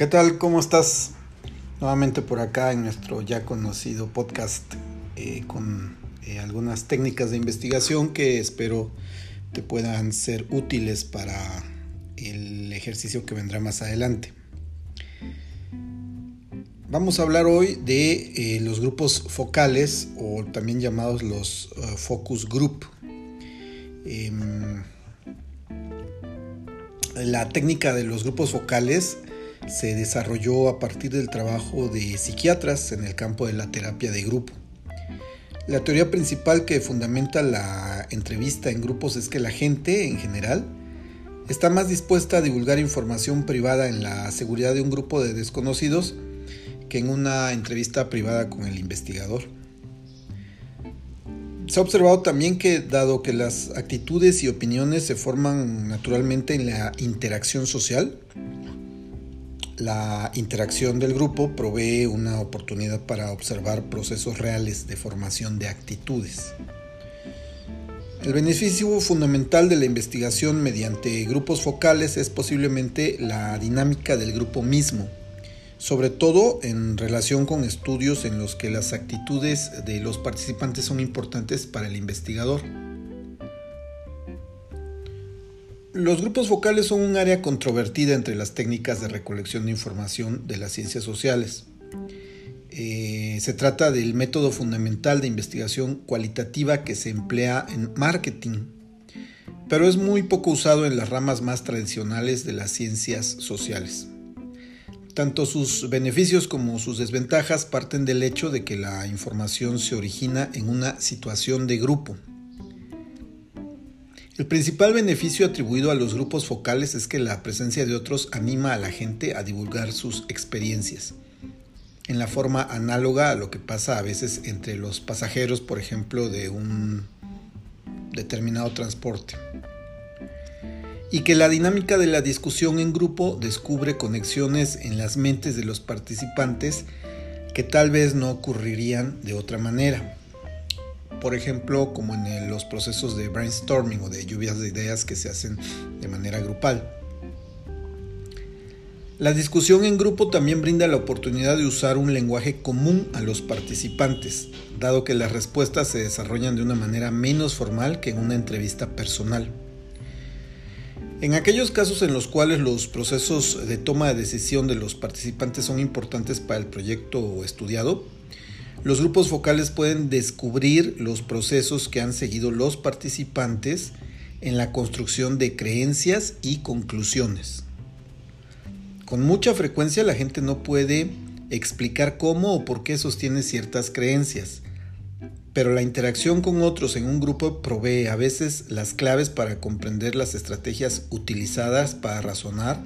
¿Qué tal? ¿Cómo estás? Nuevamente por acá en nuestro ya conocido podcast eh, con eh, algunas técnicas de investigación que espero te puedan ser útiles para el ejercicio que vendrá más adelante. Vamos a hablar hoy de eh, los grupos focales o también llamados los focus group. Em, la técnica de los grupos focales se desarrolló a partir del trabajo de psiquiatras en el campo de la terapia de grupo. La teoría principal que fundamenta la entrevista en grupos es que la gente, en general, está más dispuesta a divulgar información privada en la seguridad de un grupo de desconocidos que en una entrevista privada con el investigador. Se ha observado también que dado que las actitudes y opiniones se forman naturalmente en la interacción social, la interacción del grupo provee una oportunidad para observar procesos reales de formación de actitudes. El beneficio fundamental de la investigación mediante grupos focales es posiblemente la dinámica del grupo mismo, sobre todo en relación con estudios en los que las actitudes de los participantes son importantes para el investigador. Los grupos focales son un área controvertida entre las técnicas de recolección de información de las ciencias sociales. Eh, se trata del método fundamental de investigación cualitativa que se emplea en marketing, pero es muy poco usado en las ramas más tradicionales de las ciencias sociales. Tanto sus beneficios como sus desventajas parten del hecho de que la información se origina en una situación de grupo. El principal beneficio atribuido a los grupos focales es que la presencia de otros anima a la gente a divulgar sus experiencias, en la forma análoga a lo que pasa a veces entre los pasajeros, por ejemplo, de un determinado transporte. Y que la dinámica de la discusión en grupo descubre conexiones en las mentes de los participantes que tal vez no ocurrirían de otra manera por ejemplo, como en los procesos de brainstorming o de lluvias de ideas que se hacen de manera grupal. La discusión en grupo también brinda la oportunidad de usar un lenguaje común a los participantes, dado que las respuestas se desarrollan de una manera menos formal que en una entrevista personal. En aquellos casos en los cuales los procesos de toma de decisión de los participantes son importantes para el proyecto estudiado, los grupos focales pueden descubrir los procesos que han seguido los participantes en la construcción de creencias y conclusiones. Con mucha frecuencia la gente no puede explicar cómo o por qué sostiene ciertas creencias, pero la interacción con otros en un grupo provee a veces las claves para comprender las estrategias utilizadas para razonar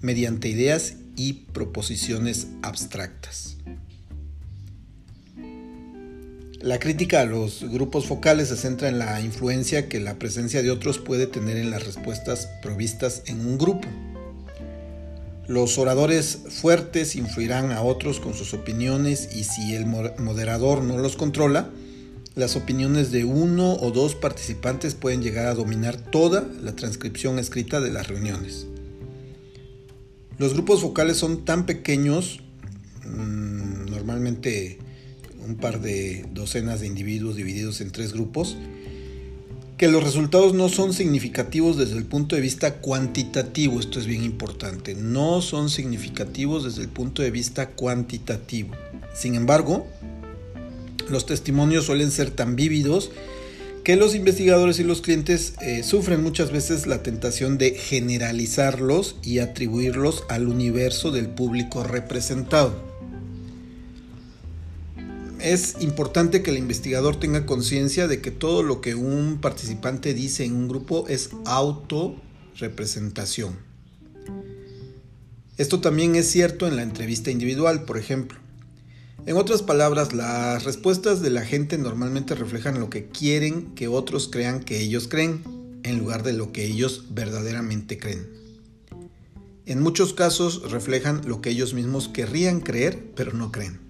mediante ideas y proposiciones abstractas. La crítica a los grupos focales se centra en la influencia que la presencia de otros puede tener en las respuestas provistas en un grupo. Los oradores fuertes influirán a otros con sus opiniones y si el moderador no los controla, las opiniones de uno o dos participantes pueden llegar a dominar toda la transcripción escrita de las reuniones. Los grupos focales son tan pequeños, mm, normalmente un par de docenas de individuos divididos en tres grupos, que los resultados no son significativos desde el punto de vista cuantitativo, esto es bien importante, no son significativos desde el punto de vista cuantitativo. Sin embargo, los testimonios suelen ser tan vívidos que los investigadores y los clientes eh, sufren muchas veces la tentación de generalizarlos y atribuirlos al universo del público representado es importante que el investigador tenga conciencia de que todo lo que un participante dice en un grupo es autorrepresentación. Esto también es cierto en la entrevista individual, por ejemplo. En otras palabras, las respuestas de la gente normalmente reflejan lo que quieren que otros crean que ellos creen, en lugar de lo que ellos verdaderamente creen. En muchos casos reflejan lo que ellos mismos querrían creer, pero no creen.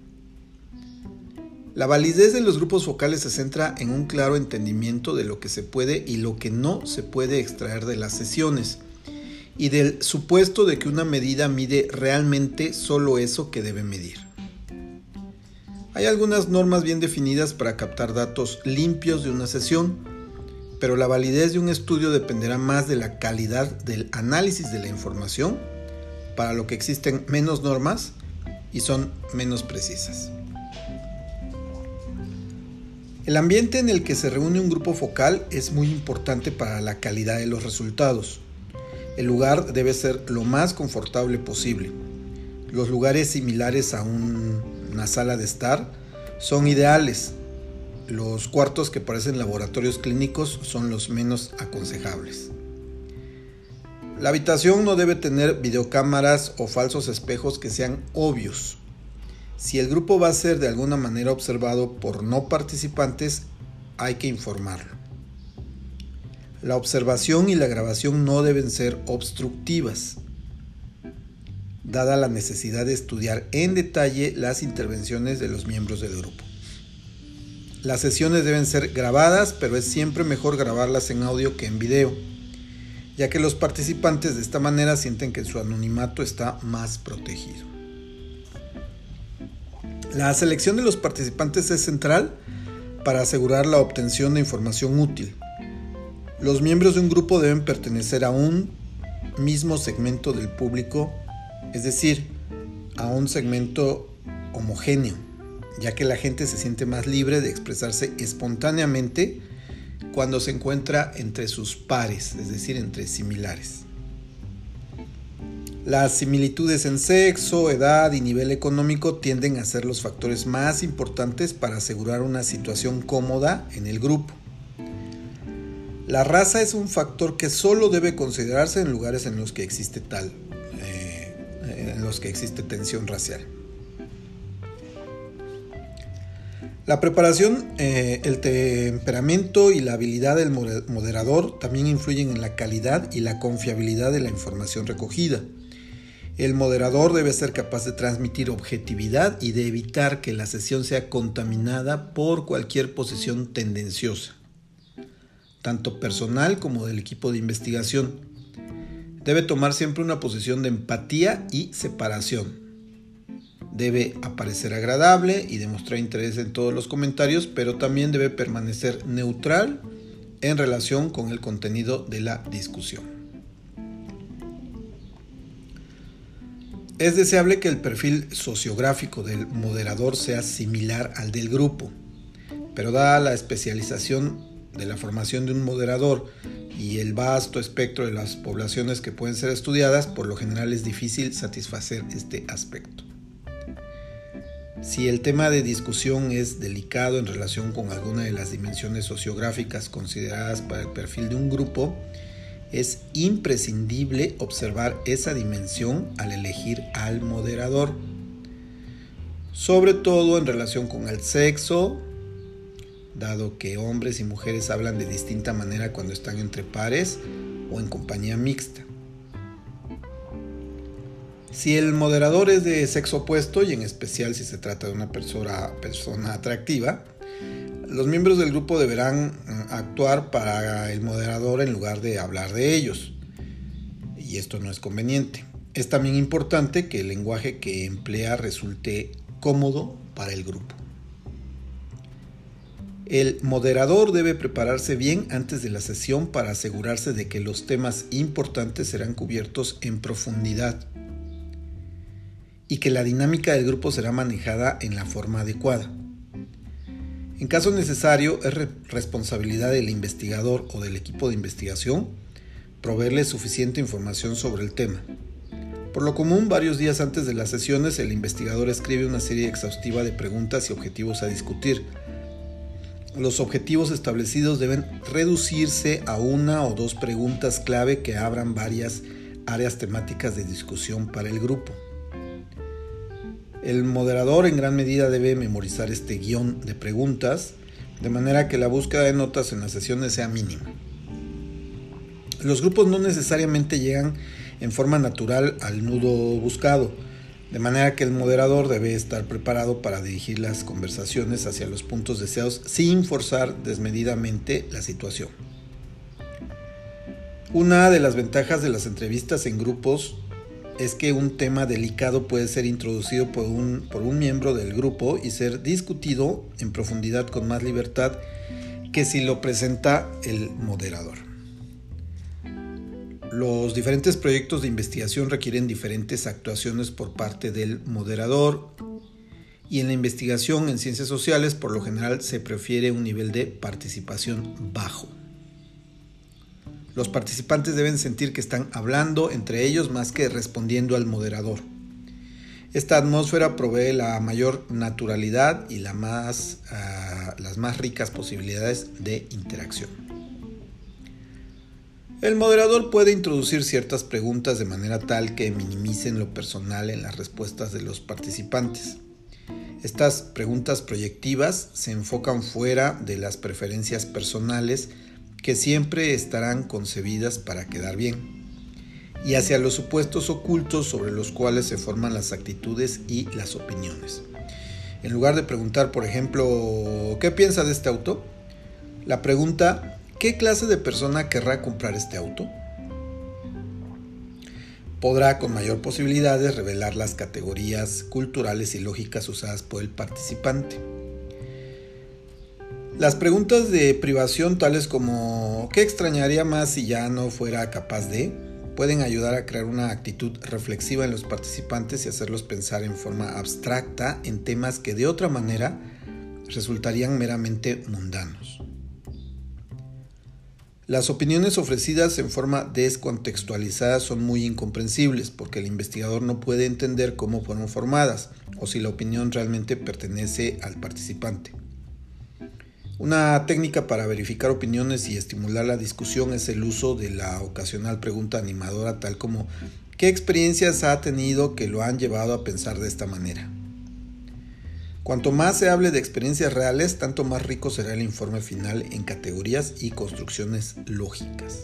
La validez de los grupos focales se centra en un claro entendimiento de lo que se puede y lo que no se puede extraer de las sesiones, y del supuesto de que una medida mide realmente solo eso que debe medir. Hay algunas normas bien definidas para captar datos limpios de una sesión, pero la validez de un estudio dependerá más de la calidad del análisis de la información, para lo que existen menos normas y son menos precisas. El ambiente en el que se reúne un grupo focal es muy importante para la calidad de los resultados. El lugar debe ser lo más confortable posible. Los lugares similares a una sala de estar son ideales. Los cuartos que parecen laboratorios clínicos son los menos aconsejables. La habitación no debe tener videocámaras o falsos espejos que sean obvios. Si el grupo va a ser de alguna manera observado por no participantes, hay que informarlo. La observación y la grabación no deben ser obstructivas, dada la necesidad de estudiar en detalle las intervenciones de los miembros del grupo. Las sesiones deben ser grabadas, pero es siempre mejor grabarlas en audio que en video, ya que los participantes de esta manera sienten que su anonimato está más protegido. La selección de los participantes es central para asegurar la obtención de información útil. Los miembros de un grupo deben pertenecer a un mismo segmento del público, es decir, a un segmento homogéneo, ya que la gente se siente más libre de expresarse espontáneamente cuando se encuentra entre sus pares, es decir, entre similares. Las similitudes en sexo, edad y nivel económico tienden a ser los factores más importantes para asegurar una situación cómoda en el grupo. La raza es un factor que solo debe considerarse en lugares en los que existe tal, eh, en los que existe tensión racial. La preparación, eh, el temperamento y la habilidad del moderador también influyen en la calidad y la confiabilidad de la información recogida. El moderador debe ser capaz de transmitir objetividad y de evitar que la sesión sea contaminada por cualquier posición tendenciosa, tanto personal como del equipo de investigación. Debe tomar siempre una posición de empatía y separación. Debe aparecer agradable y demostrar interés en todos los comentarios, pero también debe permanecer neutral en relación con el contenido de la discusión. Es deseable que el perfil sociográfico del moderador sea similar al del grupo, pero dada la especialización de la formación de un moderador y el vasto espectro de las poblaciones que pueden ser estudiadas, por lo general es difícil satisfacer este aspecto. Si el tema de discusión es delicado en relación con alguna de las dimensiones sociográficas consideradas para el perfil de un grupo, es imprescindible observar esa dimensión al elegir al moderador, sobre todo en relación con el sexo, dado que hombres y mujeres hablan de distinta manera cuando están entre pares o en compañía mixta. Si el moderador es de sexo opuesto y en especial si se trata de una persona, atractiva, los miembros del grupo deberán mm, actuar para el moderador en lugar de hablar de ellos. Y esto no es conveniente. Es también importante que el lenguaje que emplea resulte cómodo para el grupo. El moderador debe prepararse bien antes de la sesión para asegurarse de que los temas importantes serán cubiertos en profundidad y que la dinámica del grupo será manejada en la forma adecuada. En caso necesario, es responsabilidad del investigador o del equipo de investigación proveerle suficiente información sobre el tema. Por lo común, varios días antes de las sesiones, el investigador escribe una serie exhaustiva de preguntas y objetivos a discutir. Los objetivos establecidos deben reducirse a una o dos preguntas clave que abran varias áreas temáticas de discusión para el grupo. El moderador en gran medida debe memorizar este guion de preguntas, de manera que la búsqueda de notas en las sesiones sea mínima. Los grupos no necesariamente llegan en forma natural al nudo buscado, de manera que el moderador debe estar preparado para dirigir las conversaciones hacia los puntos deseados sin forzar desmedidamente la situación. Una de las ventajas de las entrevistas en grupos es que un tema delicado puede ser introducido por un, por un miembro del grupo y ser discutido en profundidad con más libertad que si lo presenta el moderador. Los diferentes proyectos de investigación requieren diferentes actuaciones por parte del moderador y en la investigación en ciencias sociales por lo general se prefiere un nivel de participación bajo. Los participantes deben sentir que están hablando entre ellos más que respondiendo al moderador. Esta atmósfera provee la mayor naturalidad y ah, las más ricas posibilidades de interacción. El moderador puede introducir ciertas preguntas de manera tal que minimicen lo personal en las respuestas de los participantes. Estas preguntas proyectivas se enfocan fuera de las preferencias personales que siempre estarán concebidas para quedar bien, y hacia los supuestos ocultos sobre los cuales se forman las actitudes y las opiniones. En lugar de preguntar, por ejemplo, ¿qué piensa de este auto? La pregunta, ¿qué clase de persona querrá comprar este auto? Podrá con mayor posibilidades revelar las categorías culturales y lógicas usadas por el participante. Las preguntas de privación tales como ¿qué extrañaría más si ya no fuera capaz de? pueden ayudar a crear una actitud reflexiva en los participantes y hacerlos pensar en forma abstracta en temas que de otra manera resultarían meramente mundanos. Las opiniones ofrecidas en forma descontextualizada son muy incomprensibles porque el investigador no puede entender cómo fueron formadas o si la opinión realmente pertenece al participante. Una técnica para verificar opiniones y estimular la discusión es el uso de la ocasional pregunta animadora tal como ¿qué experiencias ha tenido que lo han llevado a pensar de esta manera? Cuanto más se hable de experiencias reales, tanto más rico será el informe final en categorías y construcciones lógicas.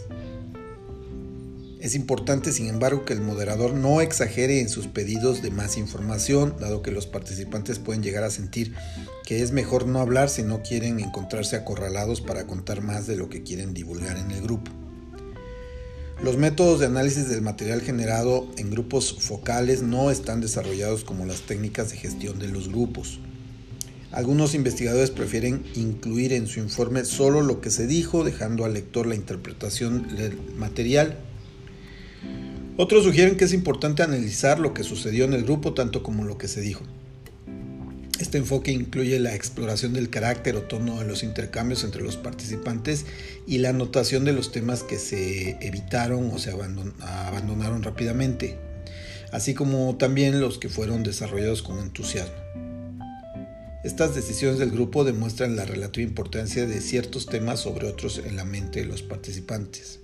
Es importante, sin embargo, que el moderador no exagere en sus pedidos de más información, dado que los participantes pueden llegar a sentir que es mejor no hablar si no quieren encontrarse acorralados para contar más de lo que quieren divulgar en el grupo. Los métodos de análisis del material generado en grupos focales no están desarrollados como las técnicas de gestión de los grupos. Algunos investigadores prefieren incluir en su informe solo lo que se dijo, dejando al lector la interpretación del material otros sugieren que es importante analizar lo que sucedió en el grupo tanto como lo que se dijo. Este enfoque incluye la exploración del carácter o tono de los intercambios entre los participantes y la anotación de los temas que se evitaron o se abandonaron rápidamente, así como también los que fueron desarrollados con entusiasmo. Estas decisiones del grupo demuestran la relativa importancia de ciertos temas sobre otros en la mente de los participantes.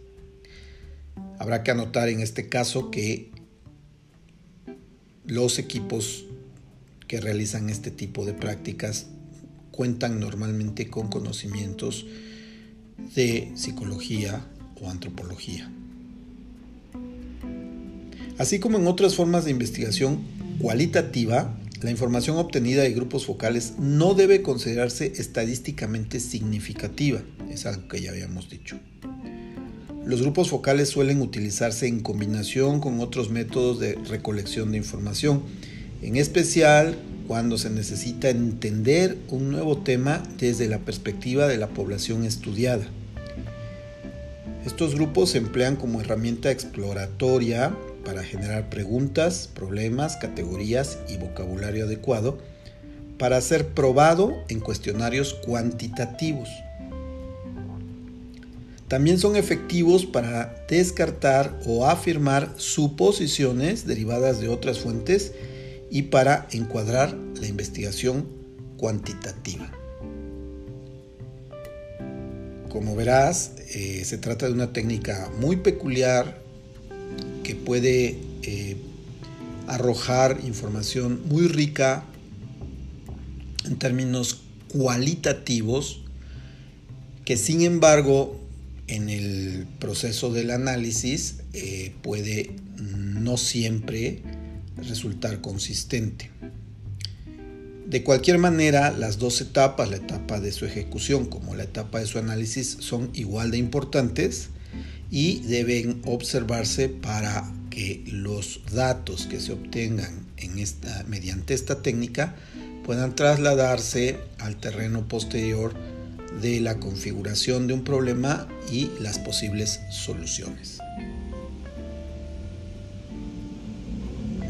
Habrá que anotar en este caso que los equipos que realizan este tipo de prácticas cuentan normalmente con conocimientos de psicología o antropología. Así como en otras formas de investigación cualitativa, la información obtenida de grupos focales no debe considerarse estadísticamente significativa, es algo que ya habíamos dicho. Los grupos focales suelen utilizarse en combinación con otros métodos de recolección de información, en especial cuando se necesita entender un nuevo tema desde la perspectiva de la población estudiada. Estos grupos se emplean como herramienta exploratoria para generar preguntas, problemas, categorías y vocabulario adecuado para ser probado en cuestionarios cuantitativos. También son efectivos para descartar o afirmar suposiciones derivadas de otras fuentes y para encuadrar la investigación cuantitativa. Como verás, eh, se trata de una técnica muy peculiar que puede eh, arrojar información muy rica en términos cualitativos que sin embargo en el proceso del análisis eh, puede no siempre resultar consistente. De cualquier manera, las dos etapas, la etapa de su ejecución como la etapa de su análisis, son igual de importantes y deben observarse para que los datos que se obtengan mediante esta técnica puedan trasladarse al terreno posterior de la configuración de un problema y las posibles soluciones.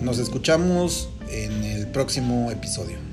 Nos escuchamos en el próximo episodio.